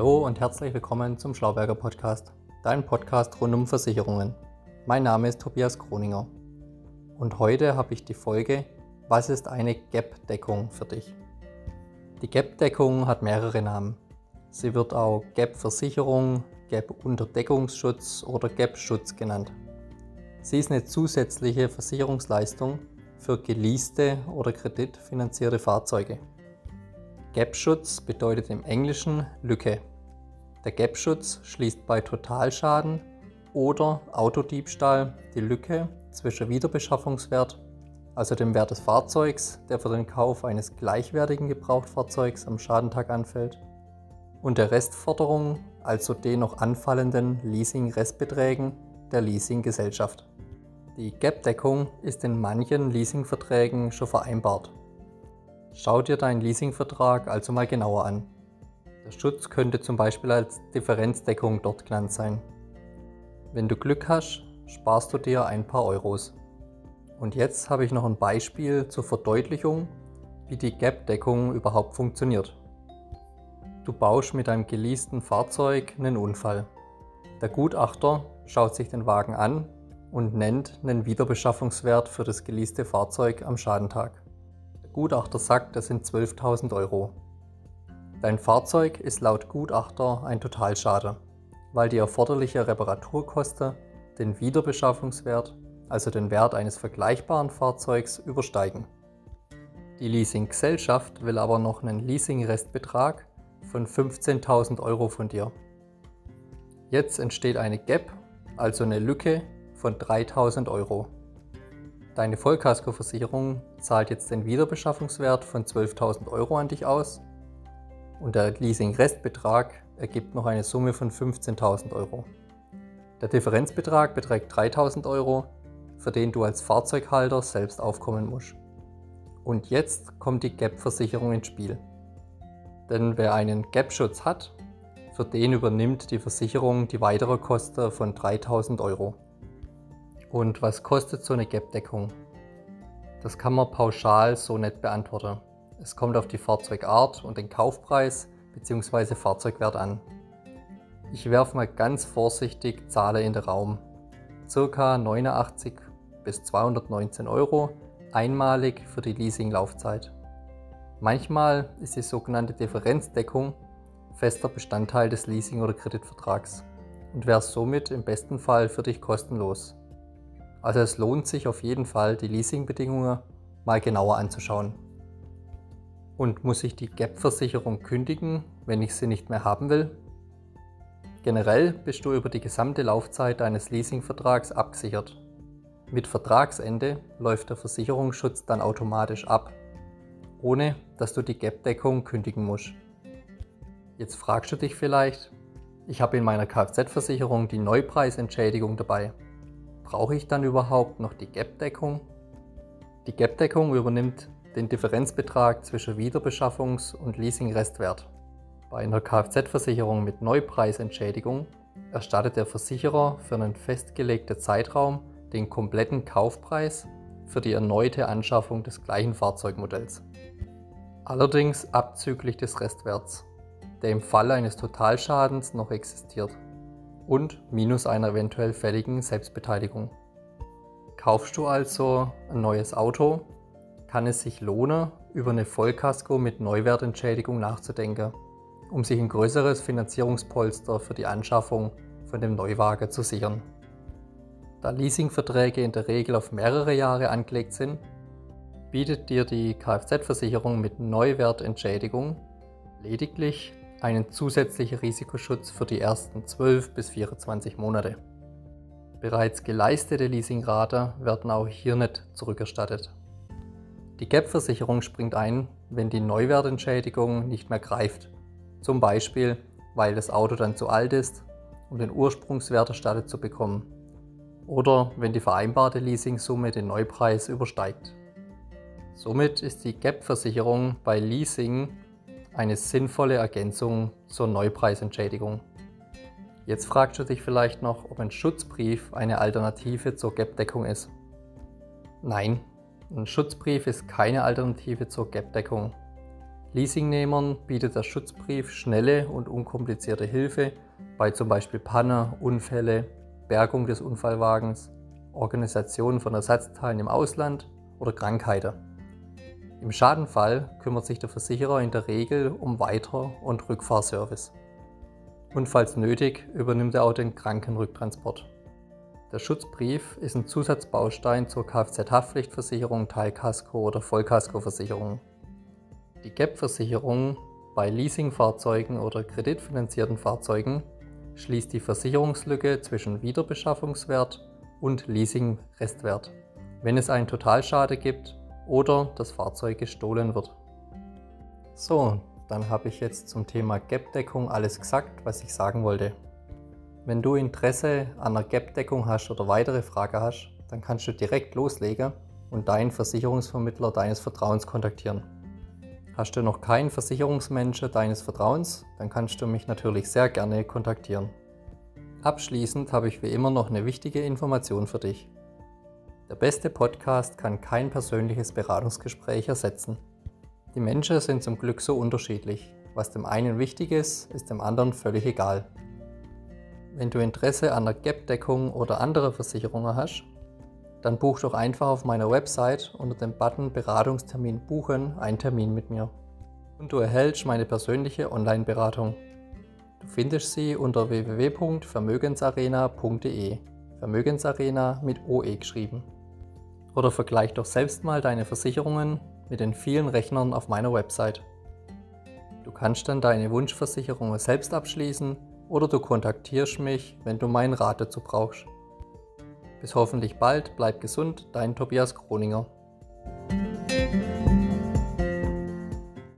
Hallo und herzlich willkommen zum Schlauberger Podcast, dein Podcast rund um Versicherungen. Mein Name ist Tobias Kroninger und heute habe ich die Folge Was ist eine GAP-Deckung für dich? Die GAP-Deckung hat mehrere Namen. Sie wird auch GAP-Versicherung, GAP-Unterdeckungsschutz oder GAP-Schutz genannt. Sie ist eine zusätzliche Versicherungsleistung für geleaste oder kreditfinanzierte Fahrzeuge. Gap-Schutz bedeutet im Englischen Lücke. Der Gap-Schutz schließt bei Totalschaden oder Autodiebstahl die Lücke zwischen Wiederbeschaffungswert, also dem Wert des Fahrzeugs, der für den Kauf eines gleichwertigen Gebrauchtfahrzeugs am Schadentag anfällt, und der Restforderung, also den noch anfallenden Leasing-Restbeträgen der Leasinggesellschaft. Die Gap-Deckung ist in manchen Leasingverträgen schon vereinbart. Schau dir deinen Leasingvertrag also mal genauer an. Der Schutz könnte zum Beispiel als Differenzdeckung dort genannt sein. Wenn du Glück hast, sparst du dir ein paar Euros. Und jetzt habe ich noch ein Beispiel zur Verdeutlichung, wie die Gap-Deckung überhaupt funktioniert. Du baust mit deinem geleasten Fahrzeug einen Unfall. Der Gutachter schaut sich den Wagen an und nennt einen Wiederbeschaffungswert für das geleaste Fahrzeug am Schadentag. Gutachter sagt, das sind 12.000 Euro. Dein Fahrzeug ist laut Gutachter ein Totalschaden, weil die erforderliche Reparaturkosten den Wiederbeschaffungswert, also den Wert eines vergleichbaren Fahrzeugs, übersteigen. Die Leasinggesellschaft will aber noch einen Leasingrestbetrag von 15.000 Euro von dir. Jetzt entsteht eine Gap, also eine Lücke von 3.000 Euro. Deine Vollkaskoversicherung zahlt jetzt den Wiederbeschaffungswert von 12.000 Euro an dich aus und der Leasing-Restbetrag ergibt noch eine Summe von 15.000 Euro. Der Differenzbetrag beträgt 3.000 Euro, für den du als Fahrzeughalter selbst aufkommen musst. Und jetzt kommt die GAP-Versicherung ins Spiel. Denn wer einen GAP-Schutz hat, für den übernimmt die Versicherung die weitere Kosten von 3.000 Euro. Und was kostet so eine Gap-Deckung? Das kann man pauschal so nicht beantworten. Es kommt auf die Fahrzeugart und den Kaufpreis bzw. Fahrzeugwert an. Ich werfe mal ganz vorsichtig Zahlen in den Raum. Circa 89 bis 219 Euro einmalig für die Leasinglaufzeit. Manchmal ist die sogenannte Differenzdeckung fester Bestandteil des Leasing- oder Kreditvertrags und wäre somit im besten Fall für dich kostenlos. Also es lohnt sich auf jeden Fall, die Leasingbedingungen mal genauer anzuschauen. Und muss ich die Gap-Versicherung kündigen, wenn ich sie nicht mehr haben will? Generell bist du über die gesamte Laufzeit deines Leasingvertrags abgesichert. Mit Vertragsende läuft der Versicherungsschutz dann automatisch ab, ohne dass du die Gap-Deckung kündigen musst. Jetzt fragst du dich vielleicht, ich habe in meiner Kfz-Versicherung die Neupreisentschädigung dabei. Brauche ich dann überhaupt noch die Gap-Deckung? Die Gap-Deckung übernimmt den Differenzbetrag zwischen Wiederbeschaffungs- und Leasingrestwert. Bei einer Kfz-Versicherung mit Neupreisentschädigung erstattet der Versicherer für einen festgelegten Zeitraum den kompletten Kaufpreis für die erneute Anschaffung des gleichen Fahrzeugmodells. Allerdings abzüglich des Restwerts, der im Falle eines Totalschadens noch existiert und minus einer eventuell fälligen Selbstbeteiligung. Kaufst du also ein neues Auto, kann es sich lohnen, über eine Vollkasko mit Neuwertentschädigung nachzudenken, um sich ein größeres Finanzierungspolster für die Anschaffung von dem Neuwagen zu sichern. Da Leasingverträge in der Regel auf mehrere Jahre angelegt sind, bietet dir die Kfz-Versicherung mit Neuwertentschädigung lediglich einen zusätzlichen Risikoschutz für die ersten 12 bis 24 Monate. Bereits geleistete Leasingrate werden auch hier nicht zurückerstattet. Die GAP-Versicherung springt ein, wenn die Neuwertentschädigung nicht mehr greift. Zum Beispiel, weil das Auto dann zu alt ist, um den Ursprungswert erstattet zu bekommen. Oder wenn die vereinbarte Leasingsumme den Neupreis übersteigt. Somit ist die GAP-Versicherung bei Leasing eine sinnvolle Ergänzung zur Neupreisentschädigung. Jetzt fragst du dich vielleicht noch, ob ein Schutzbrief eine Alternative zur Gap-Deckung ist. Nein, ein Schutzbrief ist keine Alternative zur Gap-Deckung. Leasingnehmern bietet der Schutzbrief schnelle und unkomplizierte Hilfe bei zum Beispiel Panne, Unfälle, Bergung des Unfallwagens, Organisation von Ersatzteilen im Ausland oder Krankheiten. Im Schadenfall kümmert sich der Versicherer in der Regel um Weiter- und Rückfahrservice. Und falls nötig, übernimmt er auch den Krankenrücktransport. Der Schutzbrief ist ein Zusatzbaustein zur Kfz-Haftpflichtversicherung, Teilkasko oder Vollkaskoversicherung. Die GAP-Versicherung bei Leasingfahrzeugen oder kreditfinanzierten Fahrzeugen schließt die Versicherungslücke zwischen Wiederbeschaffungswert und Leasingrestwert, wenn es einen Totalschade gibt oder das Fahrzeug gestohlen wird. So, dann habe ich jetzt zum Thema GAP-Deckung alles gesagt, was ich sagen wollte. Wenn du Interesse an einer Gap-Deckung hast oder weitere Fragen hast, dann kannst du direkt loslegen und deinen Versicherungsvermittler deines Vertrauens kontaktieren. Hast du noch keinen Versicherungsmenschen deines Vertrauens, dann kannst du mich natürlich sehr gerne kontaktieren. Abschließend habe ich wie immer noch eine wichtige Information für dich. Der beste Podcast kann kein persönliches Beratungsgespräch ersetzen. Die Menschen sind zum Glück so unterschiedlich. Was dem einen wichtig ist, ist dem anderen völlig egal. Wenn du Interesse an der Gap-Deckung oder anderer Versicherungen hast, dann buch doch einfach auf meiner Website unter dem Button Beratungstermin buchen einen Termin mit mir. Und du erhältst meine persönliche Online-Beratung. Du findest sie unter www.vermögensarena.de. Vermögensarena mit OE geschrieben. Oder vergleich doch selbst mal deine Versicherungen mit den vielen Rechnern auf meiner Website. Du kannst dann deine Wunschversicherungen selbst abschließen oder du kontaktierst mich, wenn du meinen Rat dazu brauchst. Bis hoffentlich bald, bleib gesund, dein Tobias Kroninger.